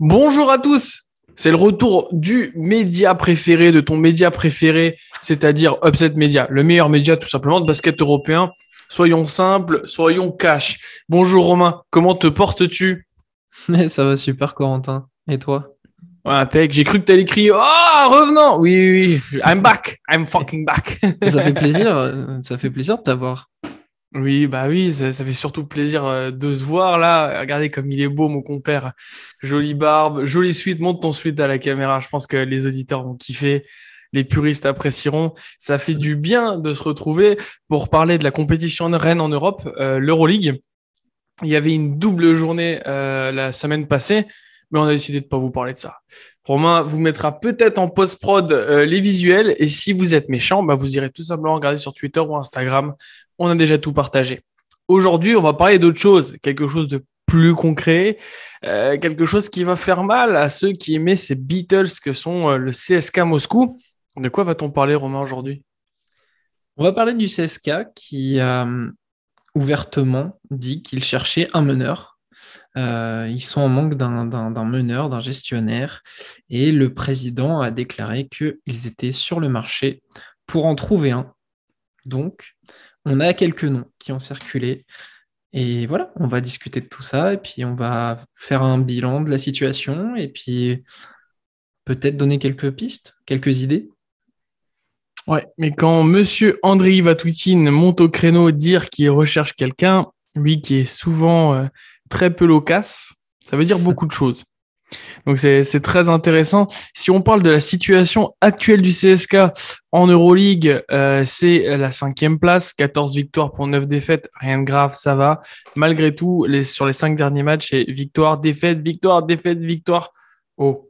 Bonjour à tous, c'est le retour du média préféré, de ton média préféré, c'est-à-dire Upset Media, le meilleur média tout simplement de basket européen. Soyons simples, soyons cash. Bonjour Romain, comment te portes-tu? Ça va super Corentin. Et toi? Ouais, J'ai cru que tu allais crier Oh, revenant Oui, oui, oui. I'm back. I'm fucking back. ça fait plaisir. Euh, ça fait plaisir de t'avoir. Oui, bah oui, ça, fait surtout plaisir euh, de se voir là. Regardez comme il est beau, mon compère. Jolie barbe, jolie suite. Monte ton suite à la caméra. Je pense que les auditeurs vont kiffer. Les puristes apprécieront. Ça fait du bien de se retrouver pour parler de la compétition de Rennes en Europe, euh, l'Euroleague. Il y avait une double journée euh, la semaine passée, mais on a décidé de pas vous parler de ça. Romain vous mettra peut-être en post-prod les visuels et si vous êtes méchant, bah vous irez tout simplement regarder sur Twitter ou Instagram on a déjà tout partagé. Aujourd'hui, on va parler d'autre chose, quelque chose de plus concret, euh, quelque chose qui va faire mal à ceux qui aimaient ces Beatles que sont euh, le CSK Moscou. De quoi va-t-on parler, Romain, aujourd'hui? On va parler du CSK qui euh, ouvertement dit qu'il cherchait un meneur. ils sont en manque d'un meneur, d'un gestionnaire, et le président a déclaré qu'ils étaient sur le marché pour en trouver un. Donc, on a quelques noms qui ont circulé. Et voilà, on va discuter de tout ça et puis on va faire un bilan de la situation et puis peut-être donner quelques pistes, quelques idées. Ouais, mais quand monsieur André Vatoutine monte au créneau dire qu'il recherche quelqu'un, lui qui est souvent euh, très peu loquace, ça veut dire beaucoup de choses. Donc c'est très intéressant. Si on parle de la situation actuelle du CSK en Euroleague, euh, c'est la cinquième place, 14 victoires pour 9 défaites, rien de grave, ça va. Malgré tout, sur les cinq derniers matchs, c'est victoire, défaite, victoire, défaite, victoire. Oh,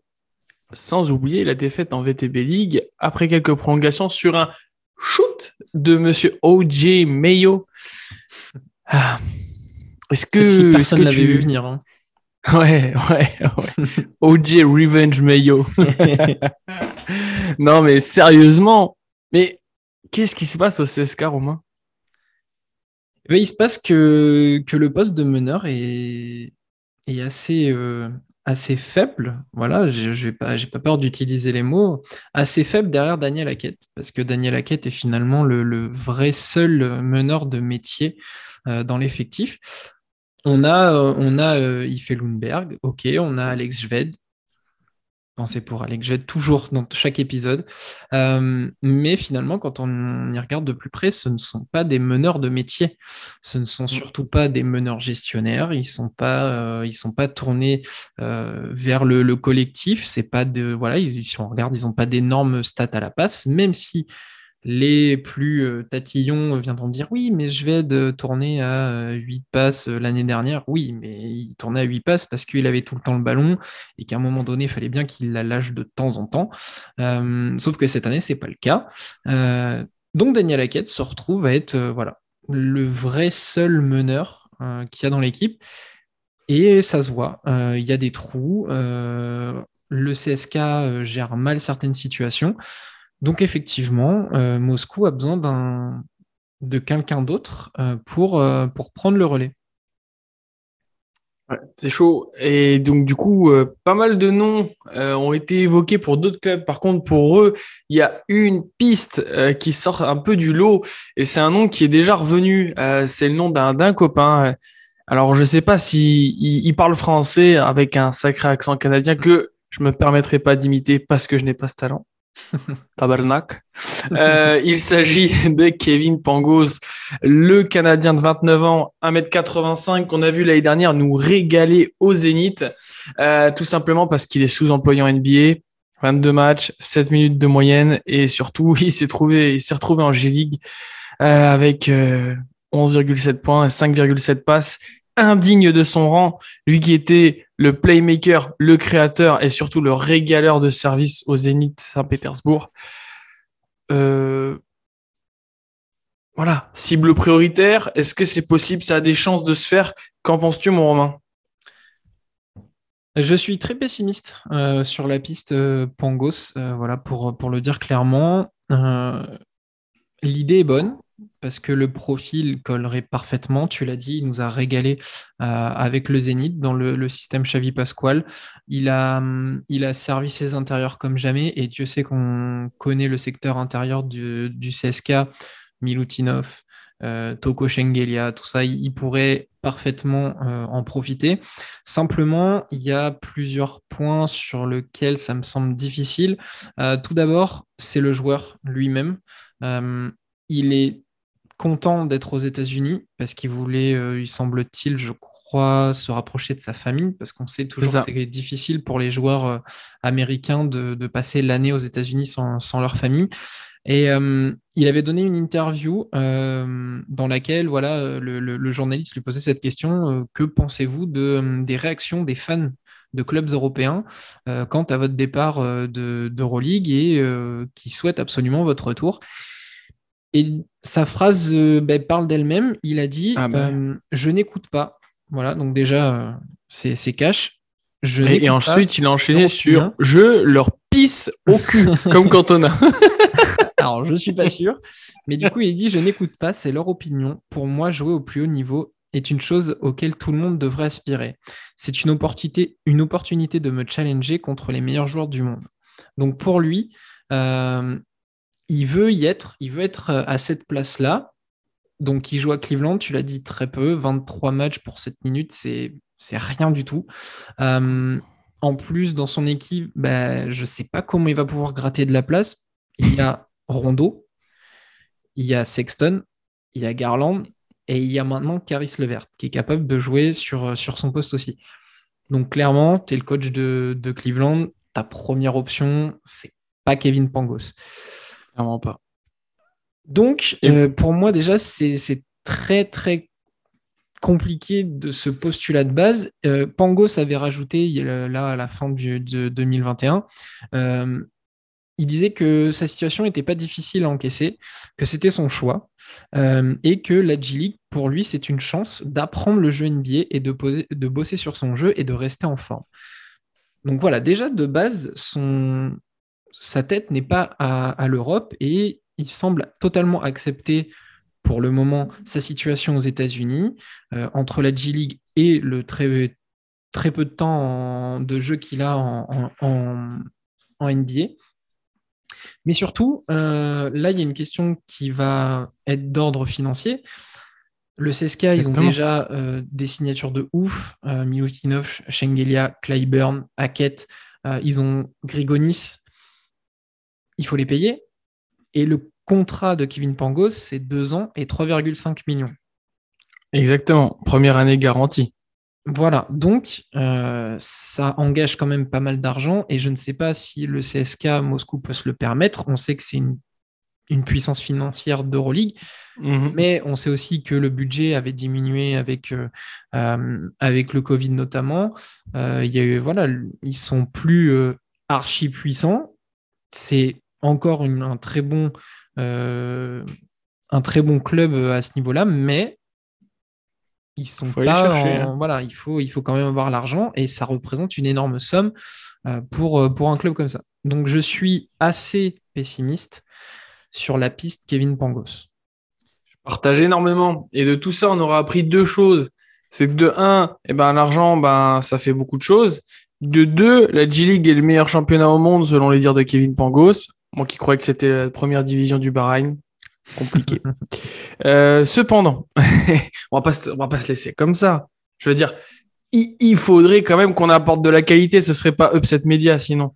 sans oublier la défaite en VTB League après quelques prolongations sur un shoot de Monsieur O.J. Mayo. Ah. Est-ce que personne l'avait vu venir hein. Ouais, ouais, ouais. OJ Revenge Mayo. non, mais sérieusement, mais qu'est-ce qui se passe au CSK, Romain? Eh ben, Il se passe que, que le poste de meneur est, est assez, euh, assez faible. Voilà, je n'ai pas, pas peur d'utiliser les mots. Assez faible derrière Daniel Hackett, parce que Daniel Hackett est finalement le, le vrai seul meneur de métier euh, dans l'effectif. On a, euh, on a euh, Lundberg, ok, on a Alex Jved. Pensez pour Alex Jved toujours dans chaque épisode. Euh, mais finalement, quand on y regarde de plus près, ce ne sont pas des meneurs de métier. Ce ne sont mm. surtout pas des meneurs gestionnaires. Ils sont pas, ils sont pas tournés vers le, collectif. C'est pas de, voilà, ils, si on regarde, ils n'ont pas d'énormes stats à la passe, même si les plus euh, tatillons viendront dire oui, mais je vais tourner à 8 euh, passes euh, l'année dernière. Oui, mais il tournait à 8 passes parce qu'il avait tout le temps le ballon et qu'à un moment donné, il fallait bien qu'il la lâche de temps en temps. sauf que cette année, c'est pas le cas. donc Daniel Hackett se retrouve à être voilà, le vrai seul meneur qu'il y a dans l'équipe. Et ça se voit, il y a des trous. le CSK gère mal certaines situations. Donc effectivement, euh, Moscou a besoin de quelqu'un d'autre euh, pour, euh, pour prendre le relais. c'est chaud. Et donc du coup, pas mal de noms ont été évoqués pour d'autres clubs. Par contre, pour eux, il y a une piste qui sort un peu du lot. Et c'est un nom qui est déjà revenu. c'est le nom d'un copain. Alors, je ne sais pas s'il si il parle français avec un sacré accent canadien que je me permettrai pas d'imiter parce que je n'ai pas ce talent. Tabernac. Euh, il s'agit de Kevin Pangos, le Canadien de 29 ans, 1m85, qu'on a vu l'année dernière nous régaler au Zénith, euh, tout simplement parce qu'il est sous-employé en NBA. 22 matchs, 7 minutes de moyenne et surtout, il s'est trouvé, il s'est retrouvé en G-League euh, avec 11,7 points et 5,7 passes indigne de son rang, lui qui était le playmaker, le créateur et surtout le régaleur de service au Zénith Saint-Pétersbourg. Euh, voilà, cible prioritaire, est-ce que c'est possible? Ça a des chances de se faire. Qu'en penses-tu, mon Romain? Je suis très pessimiste euh, sur la piste euh, Pangos, voilà, pour, pour le dire clairement. L'idée est bonne parce que le profil collerait parfaitement. Tu l'as dit, il nous a régalé avec le Zénith dans le, système Xavi Pasquale. Il a, hum, il a servi ses intérieurs comme jamais et Dieu sait qu'on connaît le secteur intérieur du, du CSK, Milutinov, euh, Toko Shengelia, tout ça, il, pourrait parfaitement euh, en profiter. Simplement, il y a plusieurs points sur lesquels ça me semble difficile. Euh, tout d'abord, c'est le joueur lui-même. il est content d'être aux États-Unis parce qu'il voulait, il semble-t-il, je crois, se rapprocher de sa famille parce qu'on sait toujours que c'est difficile pour les joueurs américains de, passer l'année aux États-Unis sans, leur famille. Et euh, il avait donné une interview euh, dans laquelle voilà, le, journaliste lui posait cette question euh, Que pensez-vous de, des réactions des fans de clubs européens quant à votre départ de, d'Euroleague et qui souhaitent absolument votre retour? Et sa phrase ben, parle d'elle-même. Il a dit ah bah. Je n'écoute pas. Voilà, donc déjà, c'est, c'est cash. Je et, et ensuite, il a enchaîné sur Je leur pisse au cul, comme Cantona. Alors, je suis pas sûr. Mais du coup, il dit Je n'écoute pas, c'est leur opinion. Pour moi, jouer au plus haut niveau est une chose auquel tout le monde devrait aspirer. C'est une opportunité, une opportunité de me challenger contre les meilleurs joueurs du monde. Donc, pour lui, euh, il veut y être, il veut être euh, à cette place-là. Donc, il joue à Cleveland, tu l'as dit très peu, 23 matchs pour 7 minutes, c'est rien du tout. Euh, en plus, dans son équipe, ben, je ne sais pas comment il va pouvoir gratter de la place. Il y a Rondo, il y a Sexton, il y a Garland et il y a maintenant Caris Levert qui est capable de jouer sur, sur son poste aussi. Donc clairement, tu es le coach de, Cleveland, ta première option, c'est pas Kevin Pangos. Clairement pas. Donc euh, pour moi déjà, c'est très très compliqué de ce postulat de base. Euh, Pangos avait rajouté là à la fin de 2021 il disait que sa situation n'était pas difficile à encaisser, que c'était son choix, euh, et que la G-League, pour lui, c'est une chance d'apprendre le jeu NBA et de, de, bosser sur son jeu et de rester en forme. Donc voilà, déjà de base, son, sa tête n'est pas à, l'Europe et il semble totalement accepter pour le moment sa situation aux États-Unis, euh, entre la G-League et le très, très peu de temps de jeu qu'il a en, en NBA. Mais surtout, euh, là, il y a une question qui va être d'ordre financier. Le CSK, ils ont déjà euh, des signatures de ouf. Milutinov, Shengelia, Clyburn, Hackett. Ils ont Grigonis. Il faut les payer. Et le contrat de Kevin Pangos, c'est deux ans et 3,5 millions. Exactement. Première année garantie. Voilà, donc euh, ça engage quand même pas mal d'argent et je ne sais pas si le CSK Moscou peut se le permettre. On sait que c'est une, puissance financière d'Euroleague, mhm. mais on sait aussi que le budget avait diminué avec, euh, euh, avec le Covid notamment. il y a eu, voilà, ils sont plus archi puissants. C'est encore un, très bon, un très bon club à ce niveau-là, mais ils sont pas hein. voilà il faut il faut quand même avoir l'argent et ça représente une énorme somme euh, pour euh, pour un club comme ça. Donc je suis assez pessimiste sur la piste Kevin Pangos. Je partage énormément. Et de tout ça on aura appris deux choses. C'est que de un eh ben l'argent ben ça fait beaucoup de choses. De deux la G League est le meilleur championnat au monde selon les dires de Kevin Pangos moi qui croyais que c'était la première division du Bahreïn compliqué. Euh, cependant, on va pas, va pas se laisser comme ça. Je veux dire, il, faudrait quand même qu'on apporte de la qualité. Ce serait pas Upset Media sinon.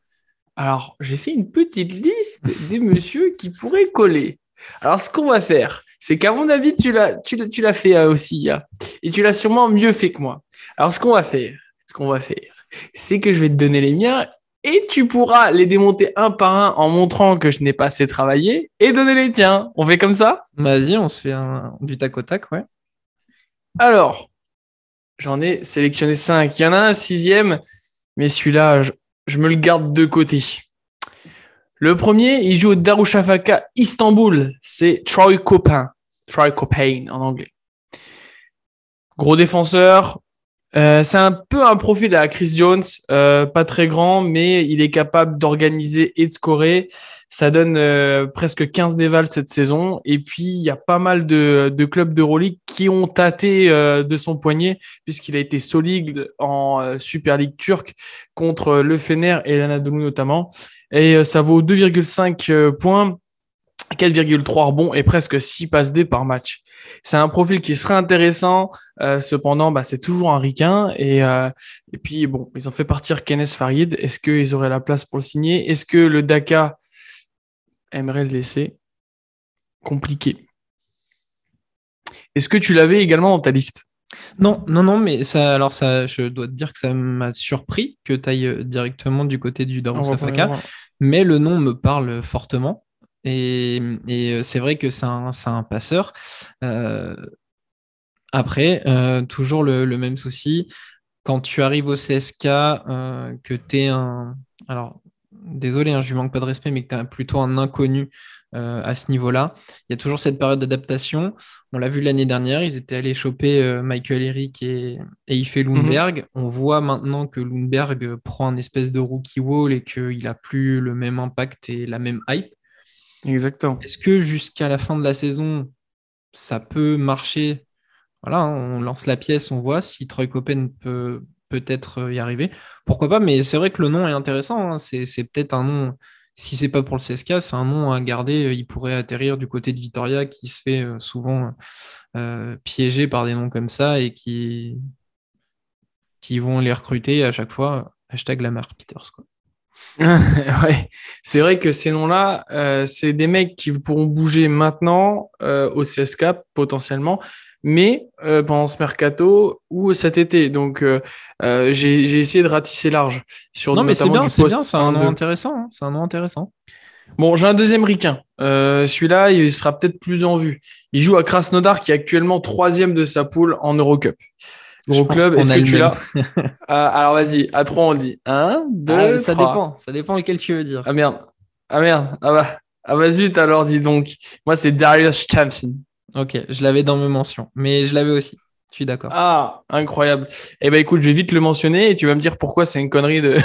Alors, j'ai fait une petite liste des messieurs qui pourraient coller. Alors, ce qu'on va faire, c'est qu'à mon avis, tu l'as, tu, tu l'as fait euh, aussi, et tu l'as sûrement mieux fait que moi. Alors, ce qu'on va faire, ce qu'on va faire, c'est que je vais te donner les miens et tu pourras les démonter un par un en montrant que je n'ai pas assez travaillé et donner les tiens. On fait comme ça? Vas-y, on se fait un... du tac au tac, ouais. Alors, j'en ai sélectionné cinq. Il y en a un sixième, mais celui-là, je, me le garde de côté. Le premier, il joue au Darusshafaka Istanbul. C'est Troy Copin. Troy Copain en anglais. Gros défenseur, Euh, c'est un peu un profil à Chris Jones, euh, pas très grand, mais il est capable d'organiser et de scorer. Ça donne euh, presque 15 dévals cette saison. Et puis, il y a pas mal de, de clubs d'Euroleague qui ont tâté de son poignet, puisqu'il a été solide en Super League turque contre le Fener et l'Anadolu notamment. Et ça vaut 2,5 points, 4,3 rebonds et presque 6 passes D par match. C'est un profil qui serait intéressant. Euh, cependant, bah, c'est toujours un ricain. Et, euh, et puis, bon, ils ont fait partir Kenneth Farid. Est-ce qu'ils auraient la place pour le signer? Est-ce que le DACA aimerait le laisser? Compliqué. Est-ce que tu l'avais également dans ta liste? Non, non, non, mais ça, alors ça, je dois te dire que ça m'a surpris que tu ailles euh, directement du côté du Daron Safaka, mais le nom me parle fortement. Et, euh, c'est vrai que c'est un, passeur. Euh, après, euh, toujours le, même souci. Quand tu arrives au CSK, que tu es un. Alors, désolé, hein, je lui manque pas de respect, mais que tu es plutôt un inconnu à ce niveau-là. Il y a toujours cette période d'adaptation. On l'a vu l'année dernière, ils étaient allés choper Michael Eric et, et Ife Lundberg. Mhm. On voit maintenant que Lundberg prend un espèce de rookie wall et qu'il n'a plus le même impact et la même hype. Exactement. Est-ce que jusqu'à la fin de la saison, ça peut marcher? Voilà, on lance la pièce, on voit si Troy Copen peut peut-être euh, y arriver. Pourquoi pas Mais c'est vrai que le nom est intéressant. Hein. C'est, peut-être un nom. Si c'est pas pour le CSK, c'est un nom à garder. Il pourrait atterrir du côté de Vitoria, qui se fait euh, souvent euh, piéger par des noms comme ça et qui, qui vont les recruter à chaque fois. Hashtag Lamar Peters. Quoi. ouais, c'est vrai que ces noms-là, euh, c'est des mecs qui pourront bouger maintenant euh, au CSK potentiellement, mais euh, pendant ce mercato ou cet été. Donc, j'ai essayé de ratisser large sur. Non, mais c'est bien, c'est bien, c'est un nom intéressant. Hein, c'est un nom intéressant. Bon, j'ai un deuxième ricain. Celui-là, il sera peut-être plus en vue. Il joue à Krasnodar, qui est actuellement troisième de sa poule en Eurocup. Gros club, est-ce que tu l'as ah, Alors vas-y, à trois on dit. Un, deux, ah, Ça dépend, ça dépend lequel tu veux dire. Ah merde, ah merde, ah bah, ah bah zut alors dis donc. Moi c'est Darius Thompson. Ok, je l'avais dans mes mentions, mais je l'avais aussi. Je suis d'accord. Ah, incroyable. Eh ben écoute, je vais vite le mentionner et tu vas me dire pourquoi c'est une connerie de,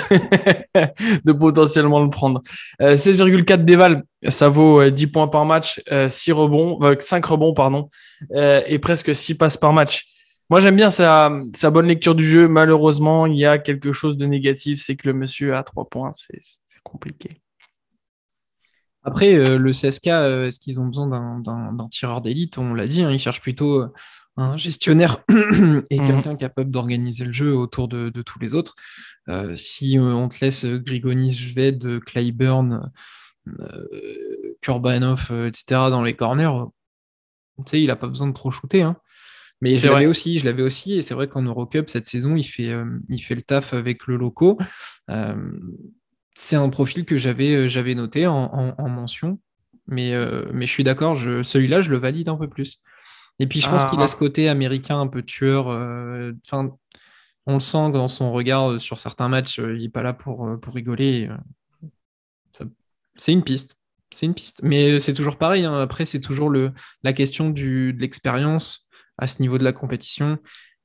de potentiellement le prendre. 16,4 euh, déval, ça vaut 10 euh, points par match, 6 euh, rebonds, 5 rebonds, pardon, et presque 6 passes par match. Moi, j'aime bien sa, bonne lecture du jeu. Malheureusement, il y a quelque chose de négatif, c'est que le monsieur a trois points. C'est compliqué. Après, euh, le CSK, euh, est-ce qu'ils ont besoin d'un tireur d'élite? On l'a dit, hein, ils cherchent plutôt euh, un gestionnaire et mhm. quelqu'un capable d'organiser le jeu autour de, tous les autres. si on te laisse Grigonis, Jved, Clyburn, Kurbanov, etc. dans les corners, tu sais, il n'a pas besoin de trop shooter. Hein. Mais je l'avais aussi, je l'avais aussi, et c'est vrai qu'en Eurocup cette saison, il fait, euh, il fait le taf avec le loco. Euh, c'est un profil que j'avais, euh, j'avais noté en, mention, mais, mais je suis d'accord, celui-là, je le valide un peu plus. Et puis je pense qu'il a ah. ce côté américain un peu tueur. Enfin, on le sent dans son regard sur certains matchs, il n'est pas là pour, pour rigoler. c'est une piste. C'est une piste. Mais c'est toujours pareil. Hein. Après, c'est toujours le, la question du, de l'expérience à ce niveau de la compétition.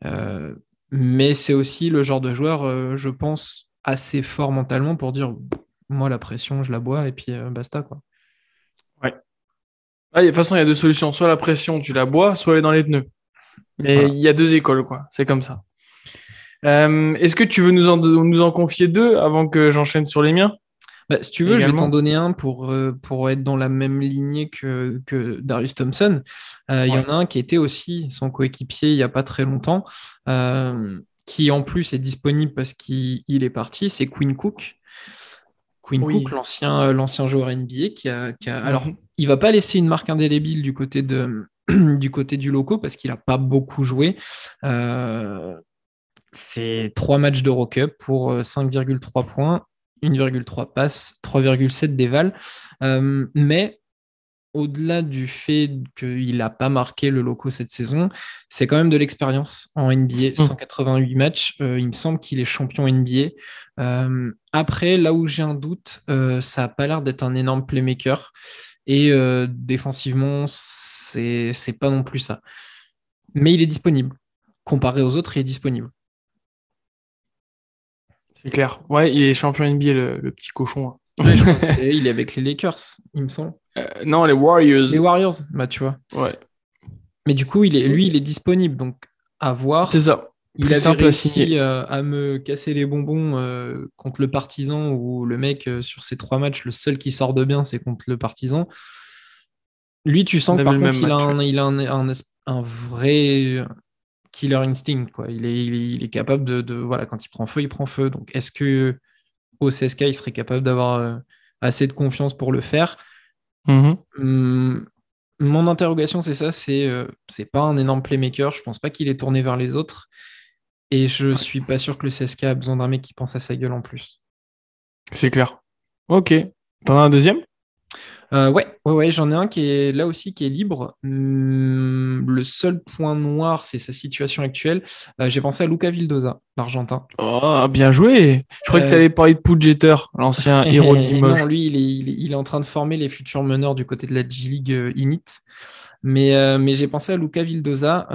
Euh, mais c'est aussi le genre de joueur, euh, je pense, assez fort mentalement pour dire moi, la pression, je la bois et puis euh, basta. Quoi. Ouais. Ah, de toute façon, il y a deux solutions. Soit la pression, tu la bois, soit elle est dans les pneus. Mais il y a deux écoles, quoi. C'est comme ça. Est-ce que tu veux nous en, nous en confier deux avant que j'enchaîne sur les miens? Bah, si tu veux, je vais t'en donner un pour, euh, pour être dans la même lignée que, que Darius Thompson. Euh, il y en a un qui était aussi son coéquipier il n'y a pas très longtemps, euh, qui en plus est disponible parce qu'il est parti, c'est Quinn Cook. Quinn Cook, l'ancien, l'ancien joueur NBA, qui a, qui a... alors mhm. il va pas laisser une marque indélébile du côté de du côté du loco parce qu'il n'a pas beaucoup joué. c'est trois matchs d'Eurocup pour 5,3 points 1,3 passes, 3,7 déval. Euh, mais au-delà du fait qu'il n'a pas marqué le loco cette saison, c'est quand même de l'expérience en NBA. 188 mmh. matchs, euh, il me semble qu'il est champion NBA. Euh, après, là où j'ai un doute, ça n'a pas l'air d'être un énorme playmaker. Et défensivement, c'est pas non plus ça. Mais il est disponible. Comparé aux autres, il est disponible. C'est clair. Ouais, il est champion NBA, le, le petit cochon. Ouais, je crois que il est avec les Lakers, il me semble. Euh, non, les Warriors. Les Warriors, bah tu vois. Ouais, Mais du coup, il est, lui, il est disponible, donc à voir. c'est ça. Il avait simple à réussi signer. euh, à me casser les bonbons euh, contre le Partisan, où le mec, euh, sur ces trois matchs, le seul qui sort de bien, c'est contre le Partisan. Lui, tu sens que par contre, il a, un, il a un, un un vrai killer instinct. Quoi. Il, est, il, est, il est capable de, de- Voilà, quand il prend feu, il prend feu. Donc, est-ce que au CSK, il serait capable d'avoir euh, assez de confiance pour le faire? Mhm. Hum, Mon interrogation, c'est ça, c'est euh, c'est pas un énorme playmaker, je pense pas qu'il est tourné vers les autres. Et je suis pas sûr que le CSK a besoin d'un mec qui pense à sa gueule en plus. C'est clair. Ok. T'en as un deuxième? Euh, ouais, ouais, ouais, j'en ai un qui est là aussi qui est libre. Hum, le seul point noir, c'est sa situation actuelle. Euh, J'ai pensé à Luca Vildoza, l'Argentin. Oh, bien joué. Je croyais Euh, que t'allais parler de Pujeter, l'ancien héros de Limoges. non, lui, il est, il, est, il est en train de former les futurs meneurs du côté de la G-League euh, Init. Mais, mais j'ai pensé à Luca Vildoza.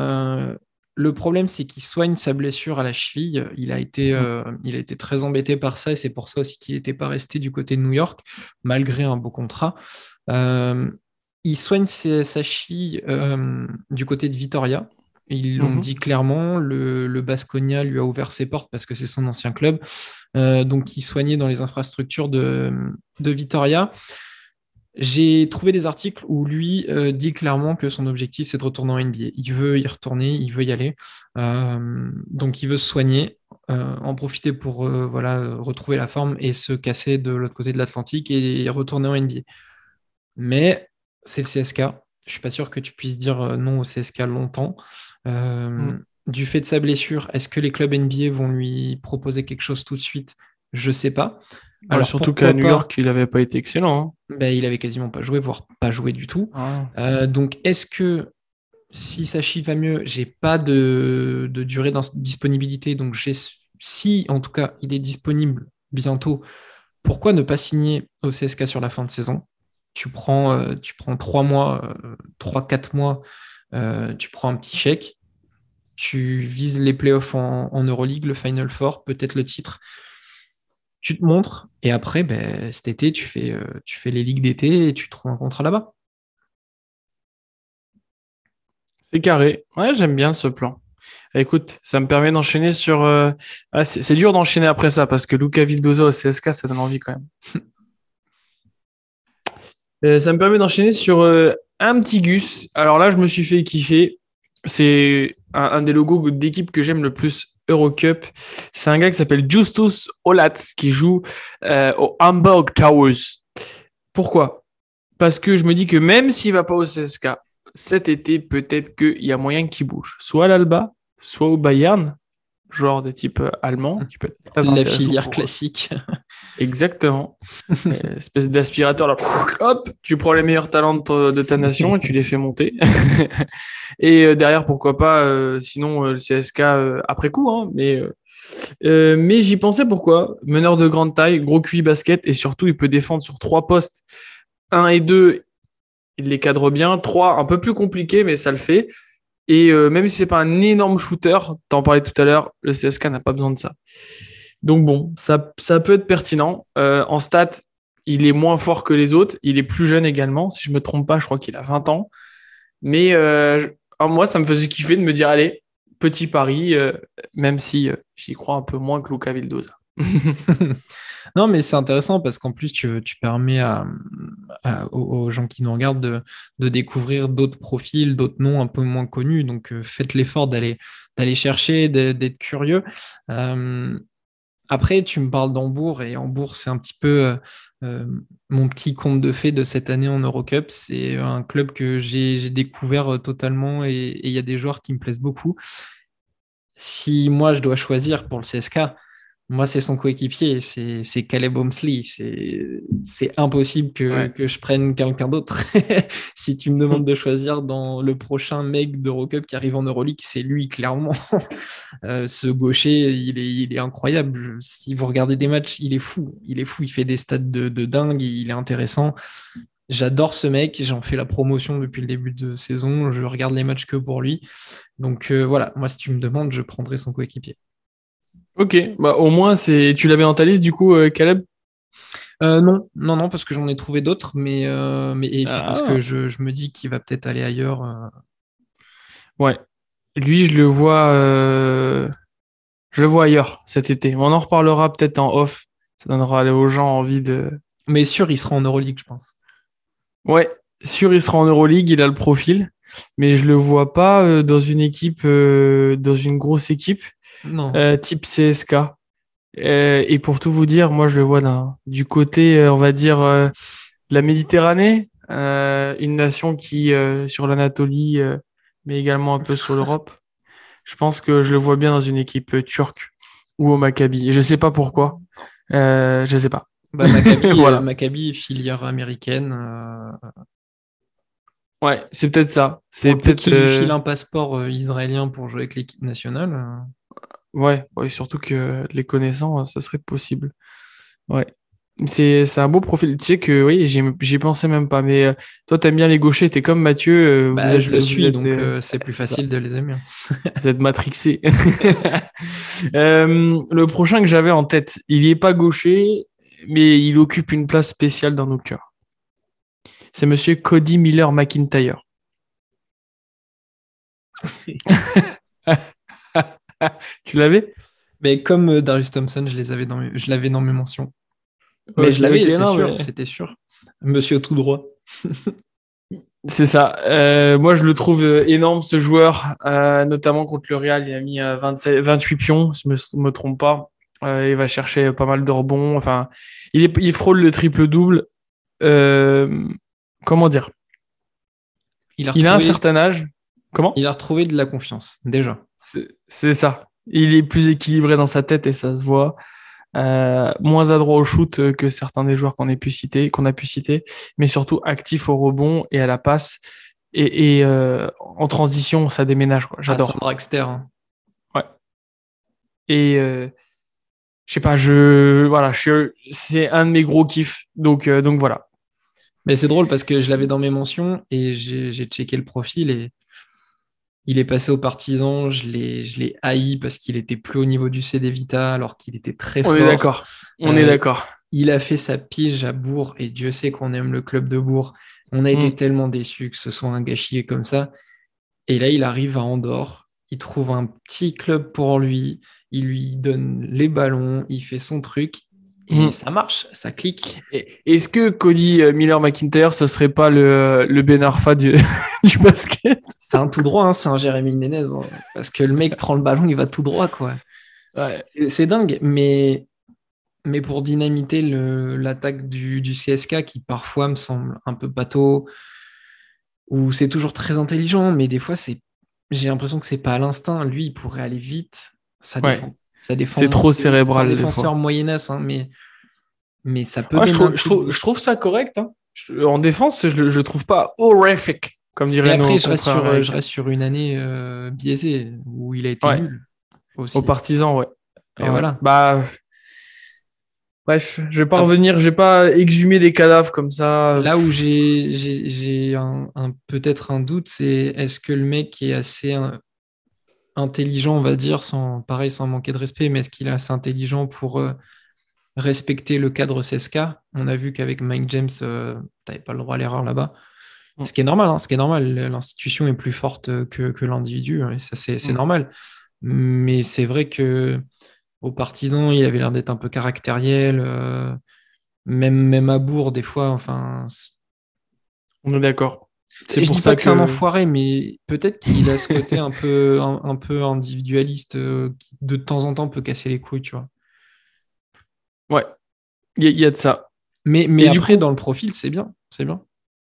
Euh, le problème, c'est qu'il soigne sa blessure à la cheville. Il a été, euh, il a été très embêté par ça et c'est pour ça aussi qu'il n'était pas resté du côté de New York, malgré un beau contrat. Euh, il soigne ses- sa cheville euh, du côté de Vitoria. Ils l'ont Mhm. dit clairement. Le, le Basconia lui a ouvert ses portes parce que c'est son ancien club. Euh, donc, il soignait dans les infrastructures de, de Vitoria. J'ai trouvé des articles où lui euh, dit clairement que son objectif c'est de retourner en NBA. Il veut y retourner, il veut y aller. Euh, donc il veut se soigner, euh, en profiter pour voilà, retrouver la forme et se casser de l'autre côté de l'Atlantique et retourner en NBA. Mais c'est le CSK. Je suis pas sûr que tu puisses dire non au CSK longtemps. Mm. Du fait de sa blessure, est-ce que les clubs NBA vont lui proposer quelque chose tout de suite? Je sais pas. Alors, surtout qu'à New York, il n'avait pas été excellent. ben, il avait quasiment pas joué, voire pas joué du tout. hein. Euh, donc, est-ce que si Sachi va mieux, j'ai pas de, de durée d'ins- disponibilité, donc si en tout cas il est disponible bientôt, pourquoi ne pas signer au CSK sur la fin de saison? Tu prends, euh, tu prends trois mois, euh, trois, quatre mois, euh, tu prends un petit chèque, tu vises les playoffs en, en Euroleague, le Final Four, peut-être le titre. Tu te montres et après, ben, cet été, tu fais, euh, tu fais les ligues d'été et tu trouves un contrat là-bas. C'est carré. Ouais, j'aime bien ce plan. Écoute, ça me permet d'enchaîner sur. euh, ah, c'est dur d'enchaîner après ça parce que Luca Vildoza au CSK, ça donne envie quand même. Euh, ça me permet d'enchaîner sur un petit Gus. Alors là, je me suis fait kiffer. C'est un, un des logos d'équipe que j'aime le plus, Eurocup. C'est un gars qui s'appelle Justus Olats qui joue euh, au Hamburg Towers. Pourquoi? Parce que je me dis que même s'il va pas au CSK, cet été, peut-être qu'il y a moyen qu'il bouge. Soit à l'Alba, soit au Bayern, genre de type euh, allemand. Qui peut être très La filière pour- classique. Exactement. Euh, espèce d'aspirateur, là, hop, tu prends les meilleurs talents de ta, nation et tu les fais monter. et euh, derrière, pourquoi pas, euh, sinon euh, le CSK euh, après coup, hein, mais, euh, euh, mais j'y pensais pourquoi? Meneur de grande taille, gros QI basket et surtout, il peut défendre sur trois postes. Un et deux, il les cadre bien. Trois, un peu plus compliqué, mais ça le fait. Et euh, même si c'est pas un énorme shooter, t'en parlais tout à l'heure, le CSK n'a pas besoin de ça. Donc bon, ça, ça peut être pertinent. Euh, en stats, il est moins fort que les autres. Il est plus jeune également. Si je me trompe pas, je crois qu'il a 20 ans. Mais euh, moi, ça me faisait kiffer de me dire, allez, petit pari, même si j'y crois un peu moins que Luca Vildoza. non, mais c'est intéressant parce qu'en plus, tu, tu permets aux, gens qui nous regardent de, de découvrir d'autres profils, d'autres noms un peu moins connus. Donc, euh, faites l'effort d'aller chercher, d'être curieux. Euh, après, tu me parles d'Hambourg et Hambourg, c'est un petit peu euh, mon petit conte de fées de cette année en Eurocup. C'est un club que j'ai découvert totalement et il y a des joueurs qui me plaisent beaucoup. Si moi je dois choisir pour le CSK, moi c'est son coéquipier, c'est Caleb Omsley. C'est impossible que, Ouais. que je prenne quelqu'un d'autre. si tu me demandes de choisir dans le prochain mec d'Eurocup qui arrive en Euroleague, c'est lui clairement. Euh, ce gaucher, il est, il est incroyable. Si vous regardez des matchs, il est fou. Il est fou. Il fait des stats de, de dingue. Il est intéressant. J'adore ce mec. J'en fais la promotion depuis le début de saison. Je regarde les matchs que pour lui. Donc euh, voilà, moi, si tu me demandes, je prendrai son coéquipier. Ok, bah, au moins, c'est... tu l'avais dans ta liste du coup, euh, Caleb? Euh, non, non, non, parce que j'en ai trouvé d'autres, mais, euh, mais et Ah. parce que je, je me dis qu'il va peut-être aller ailleurs. euh. Ouais. Lui, je le vois, je le vois ailleurs cet été. On en reparlera peut-être en off. Ça donnera aux gens envie de. Mais sûr, il sera en Euroleague, je pense. Ouais, sûr, il sera en Euroleague, il a le profil, mais je le vois pas dans une équipe, dans une grosse équipe Non. euh, type CSK. Euh, et pour tout vous dire, moi, je le vois du côté, euh, on va dire, de la Méditerranée, une nation qui, sur l'Anatolie, mais également un peu sur l'Europe. Je pense que je le vois bien dans une équipe turque ou au Maccabi. Et Je sais pas pourquoi. Euh, je sais pas. Bah, Maccabi, Voilà. Maccabi, filière américaine. euh, Ouais, c'est peut-être ça. c'est peut-être qu'il euh, file un passeport israélien pour jouer avec l'équipe nationale. Euh. Ouais, ouais, surtout que les connaissants, ça serait possible. Ouais. C'est, c'est un beau profil. Tu sais que oui, j'y j'y pensais même pas. Mais euh, toi, t'aimes bien les gauchers, t'es comme Mathieu. euh, Bah, vous êtes, je le vous suis, êtes, donc euh, euh, c'est plus facile de les aimer. vous êtes matrixé. Euh, le prochain que j'avais en tête, il n'y est pas gaucher, mais il occupe une place spéciale dans nos cœurs. C'est monsieur Cody Miller McIntyre. tu l'avais? Mais comme euh, Darius Thompson, je les avais dans, mes- je l'avais dans mes mentions. Mais Ouais, je l'avais, c'est sûr, mais- c'était sûr. Monsieur tout droit. C'est ça. Euh, moi, je le trouve euh, énorme, ce joueur, euh, notamment contre le Real. Il a mis euh, 27, 28 pions, si je me, me trompe pas. Euh, il va chercher pas mal de rebonds. Enfin, il, est, il frôle le triple-double. Euh, comment dire? Il a, Il a un certain âge. Comment il a retrouvé de la confiance, déjà. C'est ça. Il est plus équilibré dans sa tête et ça se voit. Euh, moins adroit au shoot que certains des joueurs qu'on a pu citer, qu'on a pu citer, mais surtout actif au rebond et à la passe. Et, et, euh, en transition, ça déménage. Ah, J'adore. c'est un dragster. hein. Et euh, je sais pas, je voilà, je c'est un de mes gros kiffs. Donc donc voilà. Mais c'est drôle parce que je l'avais dans mes mentions et j'ai j'ai checké le profil et il est passé aux partisans. Je l'ai je l'ai haï parce qu'il était plus au niveau du CD Vita alors qu'il était très On fort. est d'accord. On Euh, est d'accord. Il a fait sa pige à Bourg et Dieu sait qu'on aime le club de Bourg. On a été Mm. tellement déçus que ce soit un gâchis comme ça. Et là, il arrive à Andorre. Il trouve un petit club pour lui. Il lui donne les ballons. Il fait son truc. Et Mm. ça marche, ça clique. Est-ce que Cody euh, Miller McIntyre, ce serait pas le, le Ben Arfa du, du basket? C'est un tout droit, hein, c'est un Jérémy Ménez. hein. parce que le mec prend le ballon, il va tout droit, quoi. Ouais. C'est- dingue, mais, mais pour dynamiter l'attaque du, du CSK, qui parfois me semble un peu bateau, où c'est toujours très intelligent, mais des fois, c'est, j'ai l'impression que c'est pas à l'instinct. Lui, il pourrait aller vite, ça Ouais. défend. Ça défend C'est trop cérébral, C'est un défenseur fois. moyennasse, hein, mais, mais ça peut Ouais, je, trouve, je, coup de trouve, boost. je trouve ça correct. hein. Je- en défense, je le trouve pas horrific, comme Et dirait après, nos je reste, sur, je américains. reste sur une année euh, biaisée, où il a été Ouais. nul. Aussi. Aux partisans, ouais. Et Ouais. voilà. Bah. Bref, je vais pas Ah. revenir, je vais pas exhumer des cadavres comme ça. Là où j'ai j'ai- j'ai un, un- peut-être un doute, c'est est-ce que le mec est assez intelligent, on va dire, sans pareil, sans manquer de respect, mais est-ce qu'il est assez intelligent pour euh, respecter le cadre CSK On a vu qu'avec Mike James, tu n'avais pas le droit à l'erreur là-bas. Mm. Ce qui est normal, hein, ce qui est normal. L'institution est plus forte que, que l'individu, hein, et ça c'est c'est Mm. normal. Mais c'est vrai que aux partisans, il avait l'air d'être un peu caractériel. euh, même, même à Bourg, des fois, enfin, On est d'accord. Et je dis pas que, c'est un enfoiré, mais peut-être qu'il a ce côté un peu, un, un peu individualiste euh, qui de temps en temps peut casser les couilles, tu vois. Ouais, il y, a- il y a de ça. Mais, mais Et après, coup- dans le profil, c'est bien. C'est bien.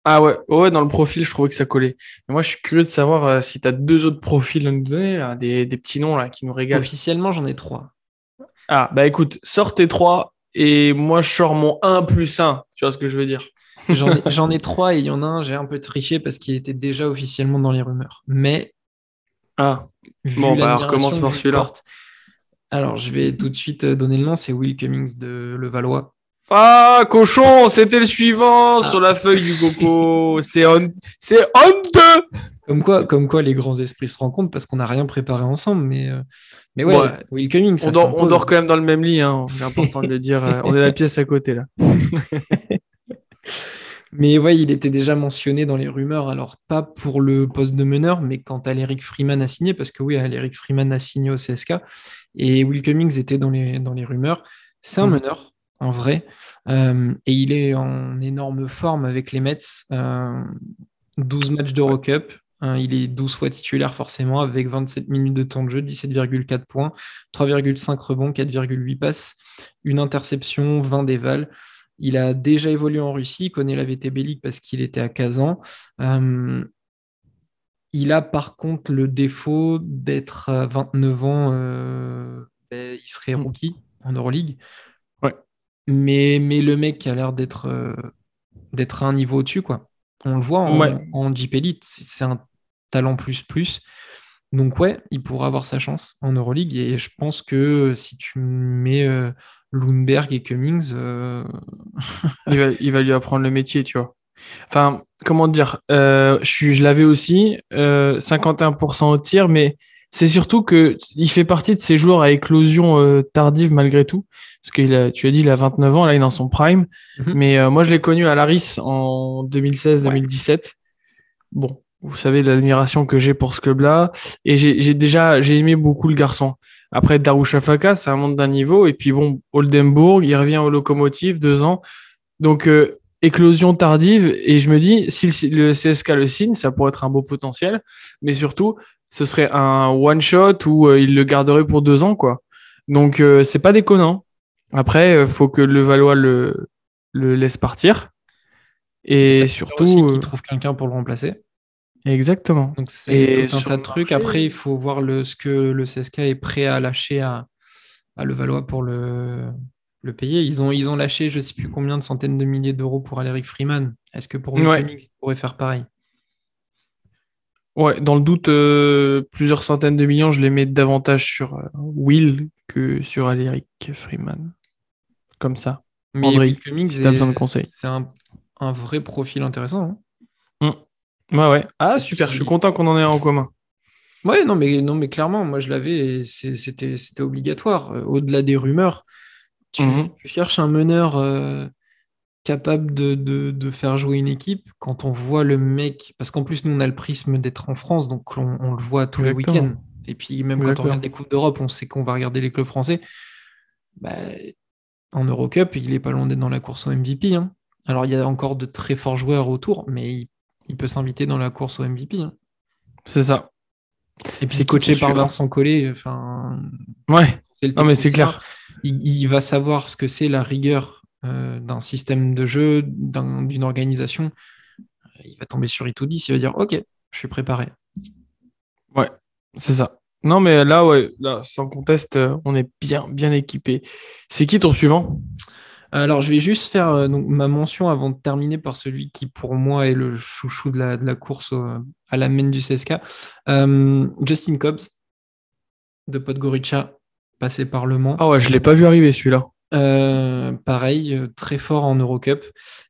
Ah ouais, ouais, dans le profil, je trouvais que ça collait. Mais moi, je suis curieux de savoir euh, si tu as deux autres profils à nous donner, là, des, des petits noms là, qui nous régalent. Officiellement, j'en ai trois. Ah, bah écoute, sors tes trois et moi, je sors mon 1 plus 1. Tu vois ce que je veux dire? J'en ai, trois et il y en a un, j'ai un peu triché parce qu'il était déjà officiellement dans les rumeurs. Mais Ah, Bon, bah, alors, l'admiration commence que par celui-là. Alors, je vais tout de suite euh, donner le nom, c'est Will Cummings de Levallois. ah cochon, c'était le suivant Ah. sur la feuille du coco. C'est on... c'est honteux Comme quoi, comme quoi les grands esprits se rencontrent parce qu'on n'a rien préparé ensemble. Mais, euh, mais ouais, Will Cummings, on, dort, on dort quand même dans le même lit. Hein. C'est important de le dire. Euh, on est la pièce à côté là. mais ouais, il était déjà mentionné dans les rumeurs. Alors pas pour le poste de meneur, mais quand Aleric Freeman a signé, parce que oui, Aleric Freeman a signé au CSK et Will Cummings était dans les, dans les rumeurs. C'est un mm. meneur en vrai. Euh, et il est en énorme forme avec les Mets. 12 matchs d'Eurocup, Hein, il est 12 fois titulaire forcément avec 27 minutes de temps de jeu, 17,4 points, 3,5 rebonds, 4,8 passes, une interception, 20 dévals. Il a déjà évolué en Russie, il connaît la VTB League parce qu'il était à Kazan. Euh, il a par contre le défaut d'être à 29 ans, euh, ben, il serait mm. rookie en Euroleague. Ouais. Mais, mais le mec a l'air d'être euh, d'être à un niveau au-dessus, quoi. On le voit en, en Jeep Elite, c'est un talent plus plus. Donc ouais, il pourra avoir sa chance en Euroleague et je pense que si tu mets euh, Lundberg et Cummings, euh, il, va, lui apprendre le métier, tu vois. Enfin, comment dire, euh, je, je l'avais aussi, 51% au tir, mais c'est surtout que il fait partie de ces joueurs à éclosion tardive malgré tout. Parce que tu as dit, il a 29 ans, là, il est dans son prime. Mhm. Mais moi, je l'ai connu à Laris en 2016-2017. Bon, vous savez l'admiration que j'ai pour ce club-là. Et j'ai déjà j'ai aimé beaucoup le garçon. Après Darushafaka, ça monte d'un niveau. Et puis bon, Oldenburg, il revient au locomotive, deux ans. Donc euh, éclosion tardive. Et je me dis, si le, CSK le signe, ça pourrait être un beau potentiel. Mais surtout, ce serait un one shot où euh, il le garderait pour deux ans, quoi. Donc euh, c'est pas déconnant. Après, faut que le Valois le, le laisse partir. Et surtout, aussi qu'il trouve quelqu'un pour le remplacer. Exactement. Donc c'est tout un tas de trucs. Après, il faut voir le, ce que le CSK est prêt à lâcher à, à Levallois pour le, le payer. Ils ont, ils ont lâché je ne sais plus combien de centaines de milliers d'euros pour Aleric Freeman. Est-ce que pour ouais. ils pourraient faire pareil? Ouais, dans le doute, euh, plusieurs centaines de millions, je les mets davantage sur euh, Will que sur Aleric Freeman. Comme ça. Mais André, si besoin de conseils. C'est un, un, vrai profil intéressant. Hein. Ouais, ouais. Ah, super, je suis content qu'on en ait en commun. Ouais, non, mais, non, mais clairement, moi je l'avais c'était obligatoire. Euh, au-delà des rumeurs, tu, mhm. cherches un meneur euh, capable de, faire jouer une équipe quand on voit le mec. Parce qu'en plus, nous, on a le prisme d'être en France, donc on, le voit tous les week-ends. Et puis, même quand on regarde les Coupes d'Europe, on sait qu'on va regarder les clubs français. Bah, en Eurocup, il est pas loin d'être dans la course au MVP. Hein. Alors, il y a encore de très forts joueurs autour, mais il il peut s'inviter dans la course au MVP. Hein. C'est ça. Et puis c'est coaché par Vincent Collet. Enfin, ouais. Non mais c'est clair. Il, va savoir ce que c'est la rigueur euh, d'un système de jeu, d'une organisation. Il va tomber sur Itoudis, il va dire OK, je suis préparé. Ouais, c'est ça. Non mais là ouais, là sans conteste, euh, on est bien bien équipé. C'est qui ton suivant? Alors, je vais juste faire euh, ma mention avant de terminer par celui qui, pour moi, est le chouchou de la, course à la main du CSK. Euh, Justin Cobbs, de Podgorica, passé par Le Mans. Ah ouais, je ne l'ai pas vu arriver celui-là. Euh, pareil, très fort en Eurocup,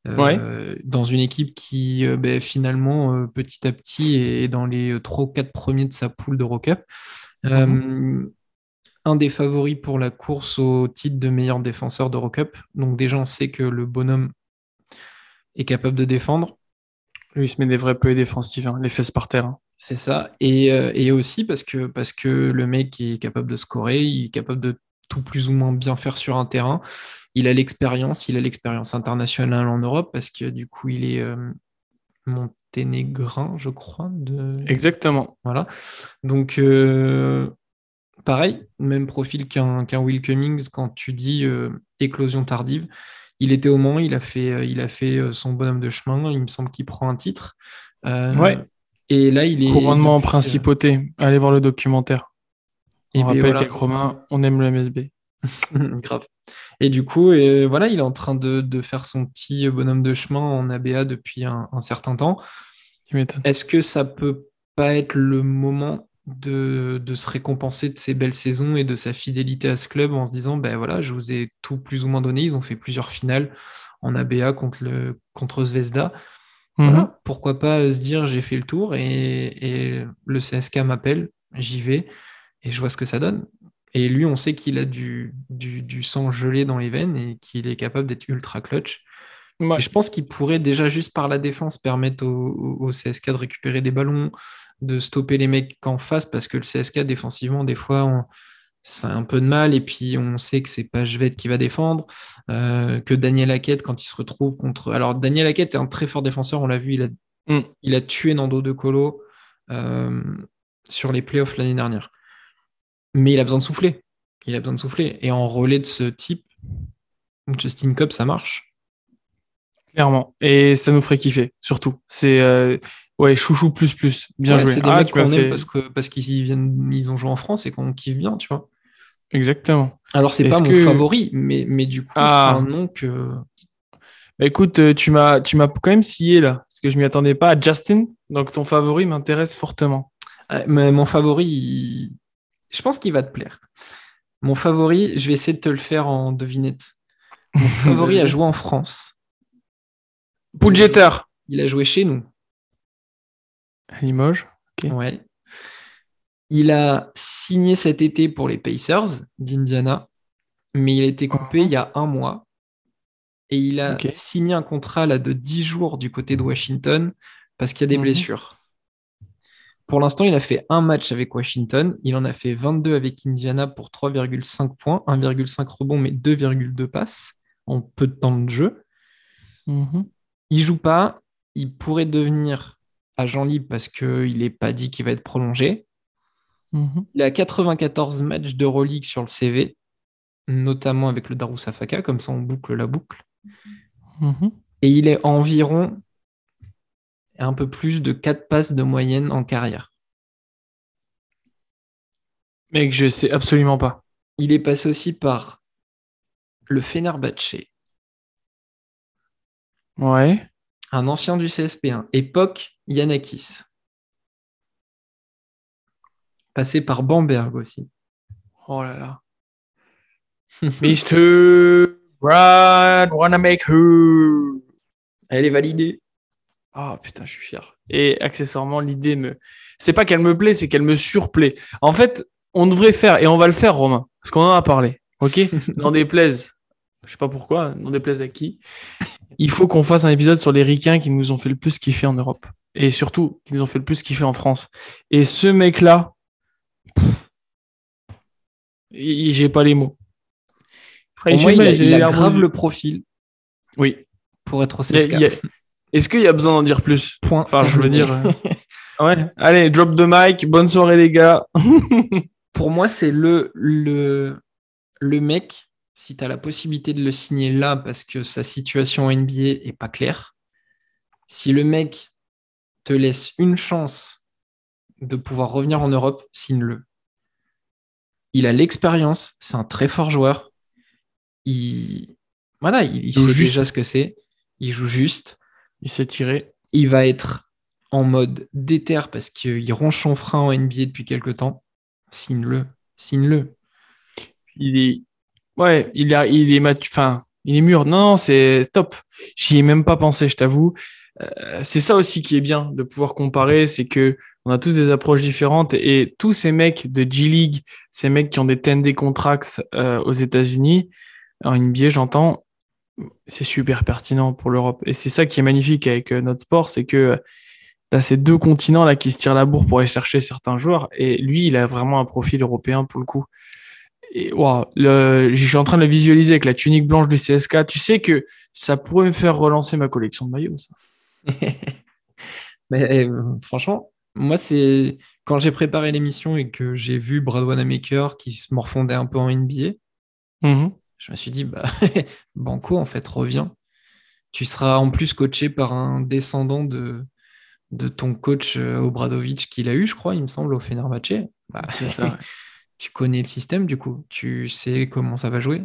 dans une équipe qui ben, finalement petit à petit est dans les 3 ou 4 premiers de sa poule d'Eurocup. Mhm un des favoris pour la course au titre de meilleur défenseur d'Eurocup. Donc déjà, on sait que le bonhomme est capable de défendre. Lui, il se met des vrais peu défensifs, hein, les fesses par terre. Hein. C'est ça. Euh, et, aussi parce que, parce que le mec est capable de scorer, il est capable de tout plus ou moins bien faire sur un terrain. Il a l'expérience, il a l'expérience internationale en Europe parce que du coup, il est euh, monténégrin, je crois. De... Exactement. Voilà. Donc, euh, pareil, même profil qu'un Will Cummings quand tu dis euh, éclosion tardive. Il était au Mans, il a fait, euh, il a fait euh, son bonhomme de chemin. Il me semble qu'il prend un titre. ouais. Et là, il est. Couronnement en principauté. Allez voir le documentaire. On ben rappelle voilà. Romain, on aime le MSB. Grave. Et du coup, voilà, il est en train de, faire son petit bonhomme de chemin en ABA depuis un, un certain temps. Est-ce que ça peut pas être le moment de, se récompenser de ses belles saisons et de sa fidélité à ce club en se disant ben voilà, je vous ai tout plus ou moins donné. Ils ont fait plusieurs finales en ABA contre, le, contre Zvezda. Mhm. pourquoi pas se dire j'ai fait le tour et, le CSK m'appelle, j'y vais et je vois ce que ça donne. Et lui, on sait qu'il a du, du, sang gelé dans les veines et qu'il est capable d'être ultra clutch. je pense qu'il pourrait déjà juste par la défense permettre au, CSK de récupérer des ballons, de stopper les mecs qu'en face parce que le CSK défensivement, des fois, c'est un peu de mal. Et puis, on sait que c'est pas Jvet qui va défendre, euh, que Daniel Hackett, quand il se retrouve contre. Alors, Daniel Hackett est un très fort défenseur, on l'a vu, il a, mm. il a tué Nando De Colo euh, sur les playoffs l'année dernière. Mais il a besoin de souffler. Il a besoin de souffler. Et en relais de ce type, Justin Cobb, ça marche. Clairement. Et ça nous ferait kiffer, surtout. C'est. Euh, Ouais, chouchou plus plus. Bien joué. C'est des ah, mecs qu'on aime parce que parce qu'ils viennent, ils ont joué en France et qu'on kiffe bien, tu vois. Exactement. Alors c'est pas mon favori, mais, mais du coup ah. c'est un nom que. Bah, écoute, euh, tu m'as tu m'as quand même scié là, parce que je m'y attendais pas. Justin, donc ton favori m'intéresse fortement. mais mon favori, je pense qu'il va te plaire. Mon favori, je vais essayer de te le faire en devinette. Mon favori a joué en France. Poul Il a joué chez nous. Limoges. Ouais. Il a signé cet été pour les Pacers d'Indiana, mais il a été coupé il y a un mois. Et il a signé un contrat là, de 10 jours du côté de Washington parce qu'il y a des mhm. blessures. Pour l'instant, il a fait un match avec Washington. Il en a fait 22 avec Indiana pour 3,5 points, 1,5 rebonds, mais 2,2 passes en peu de temps de jeu. Mhm. Il joue pas. Il pourrait devenir agent libre parce qu'il n'est pas dit qu'il va être prolongé. Mhm. Il a 94 matchs d'Euroleague sur le CV, notamment avec le Darussafaka, comme ça on boucle la boucle. Mhm. Et il est environ un peu plus de 4 passes de moyenne en carrière. Mec, je sais absolument pas. Il est passé aussi par le Fenerbahce. Ouais un ancien du CSP1, époque Yanakis. Passé par Bamberg aussi. Oh là là. Mr. Brad wanna make her. Elle est validée. Ah putain, je suis fier. Et accessoirement, l'idée me. C'est pas qu'elle me plaît, c'est qu'elle me surplaît. En fait, on devrait faire, et on va le faire, Romain, parce qu'on en a parlé. Ok? N'en déplaise. Je sais pas pourquoi, n'en déplaise à qui il faut qu'on fasse un épisode sur les ricains qui nous ont fait le plus kiffer en Europe. Et surtout, qui nous ont fait le plus kiffer en France. Et ce mec-là, j'ai pas les mots. il, a, grave le profil. Oui. Pour être au Est-ce qu'il y a besoin d'en dire plus? Point. Enfin, je veux dire. Euh, ouais. Allez, drop the mic. Bonne soirée, les gars. Pour moi, c'est le, le, le mec si tu as la possibilité de le signer là parce que sa situation en NBA est pas claire, si le mec te laisse une chance de pouvoir revenir en Europe, signe-le. Il a l'expérience, c'est un très fort joueur. Il, voilà, il, sait déjà ce que c'est. Il joue juste. Il s'est tiré. Il va être en mode déter parce qu'il ronge son frein en NBA depuis quelques temps. Signe-le. Signe-le. Il est, Ouais, il, a, il est enfin, il est mûr. Non, c'est top. J'y ai même pas pensé, je t'avoue. Euh, c'est ça aussi qui est bien de pouvoir comparer, c'est que on a tous des approches différentes et, tous ces mecs de G League, ces mecs qui ont des 10 contracts euh, aux États-Unis, en NBA, j'entends, c'est super pertinent pour l'Europe. Et c'est ça qui est magnifique avec euh, notre sport, c'est que tu as ces deux continents là qui se tirent la bourre pour aller chercher certains joueurs. Et lui, il a vraiment un profil européen pour le coup et je suis en train de le visualiser avec la tunique blanche du CSK. Tu sais que ça pourrait me faire relancer ma collection de maillots, ça. Mais euh, franchement, moi, c'est quand j'ai préparé l'émission et que j'ai vu Brad Wanamaker qui se morfondait un peu en NBA, mm-hmm. je me suis dit, bah, Banco, en fait, reviens. Tu seras en plus coaché par un descendant de, de ton coach euh, Obradovic qu'il a eu, je crois, il me semble, au Fenerbahce. Bah, c'est ça, tu connais le système, du coup, tu sais comment ça va jouer.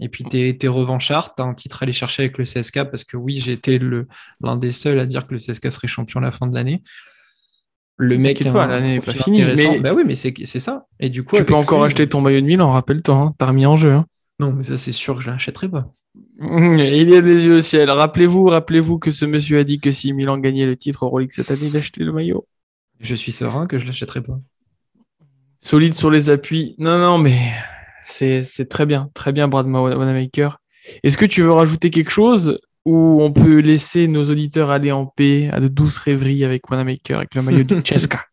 Et puis, tu es, revanchard, tu as un titre à aller chercher avec le CSK, parce que oui, été l'un des seuls à dire que le CSK serait champion à la fin de l'année. Le mec, l'année n'est pas finie. Mais... Bah oui, mais c'est ça. Et du coup, tu peux encore acheter ton maillot de Milan, rappelle-toi, hein. tu as remis en jeu. Hein. Non, mais ça, c'est sûr que je l'achèterai pas. Il y a des yeux au ciel. Rappelez-vous, rappelez-vous que ce monsieur a dit que si Milan gagnait le titre Euroleague cette année, il achetait le maillot. Je suis serein que je l'achèterai pas. Solide sur les appuis. Non, non, mais c'est très bien. Très bien, Brad Wanamaker. Est-ce que tu veux rajouter quelque chose ou on peut laisser nos auditeurs aller en paix à de douces rêveries avec Wanamaker, avec le maillot du Ceska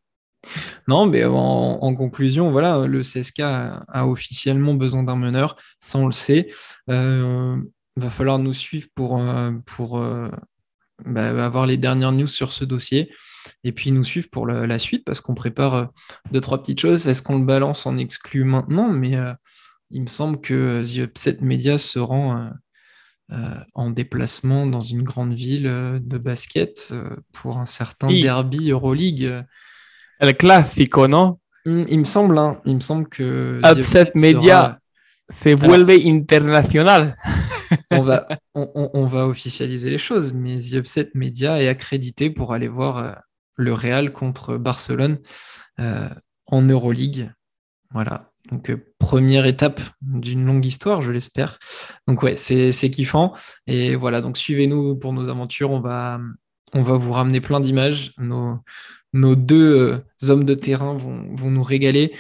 Non, mais en, conclusion, voilà, le CSK a, officiellement besoin d'un meneur, ça on le sait. Il euh, va falloir nous suivre pour, euh, pour euh, bah, avoir les dernières news sur ce dossier et puis nous suivre pour la, suite parce qu'on prépare deux, trois petites choses. Est-ce qu'on le balance en exclu maintenant? Mais il me semble que The Upset Media se rend en déplacement dans une grande ville de basket pour un certain derby Euroleague. El Clásico, non? Hmm, Il me semble, hein, il me semble que Upset Media se vuelve international. on, va, on, va officialiser les choses, mais The Upset Media est accrédité pour aller voir euh, le Real contre Barcelone euh, en Euroleague. Voilà. Donc, euh, première étape d'une longue histoire, je l'espère. Donc, ouais, c'est kiffant. Et voilà, donc suivez-nous pour nos aventures. On va, on va vous ramener plein d'images. Nos, nos deux euh, hommes de terrain vont, nous régaler.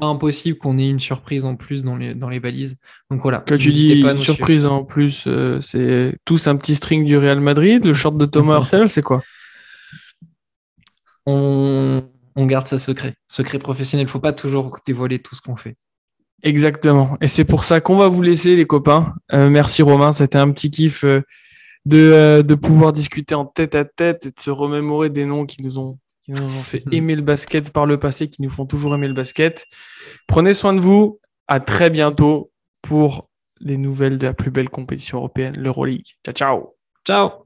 Pas impossible qu'on ait une surprise en plus dans les, dans les balises. Donc voilà. Quand tu dis une surprise en plus, euh, c'est tous un petit string du Real Madrid, le short de Thomas Arcel, c'est quoi? On, garde ça secret. Secret professionnel. Il faut pas toujours dévoiler tout ce qu'on fait. Exactement. Et c'est pour ça qu'on va vous laisser, les copains. Euh, merci Romain, c'était un petit kiff. Euh, de, pouvoir discuter en tête à tête et de se remémorer des noms qui nous ont, nous ont fait mhm. aimer le basket par le passé, qui nous font toujours aimer le basket. Prenez soin de vous. À très bientôt pour les nouvelles de la plus belle compétition européenne, l'Euroleague. Ciao, ciao. Ciao.